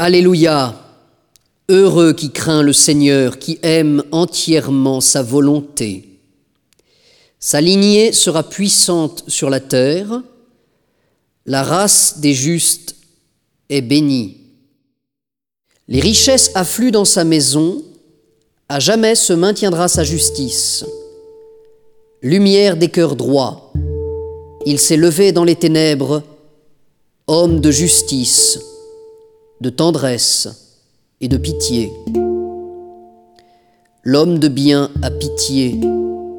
Alléluia. Heureux qui craint le Seigneur, qui aime entièrement sa volonté. Sa lignée sera puissante sur la terre, la race des justes est bénie. Les richesses affluent dans sa maison, à jamais se maintiendra sa justice. Lumière des cœurs droits, il s'est levé dans les ténèbres, homme de justice, de tendresse et de pitié. L'homme de bien a pitié,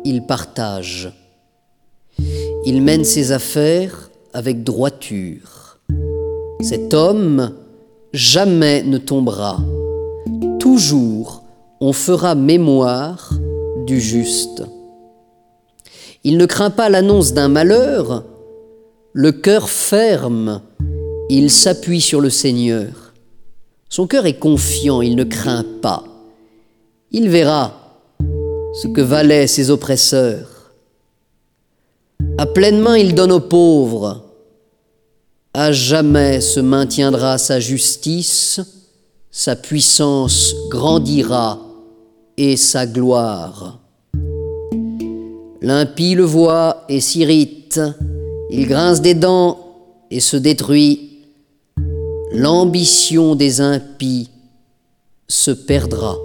il partage. Il mène ses affaires avec droiture. Cet homme jamais ne tombera. Toujours on fera mémoire du juste. Il ne craint pas l'annonce d'un malheur, le cœur ferme, il s'appuie sur le Seigneur. Son cœur est confiant, il ne craint pas. Il verra ce que valaient ses oppresseurs. À pleine main, il donne aux pauvres. À jamais se maintiendra sa justice, sa puissance grandira et sa gloire. L'impie le voit et s'irrite, il grince des dents et se détruit. L'ambition des impies se perdra.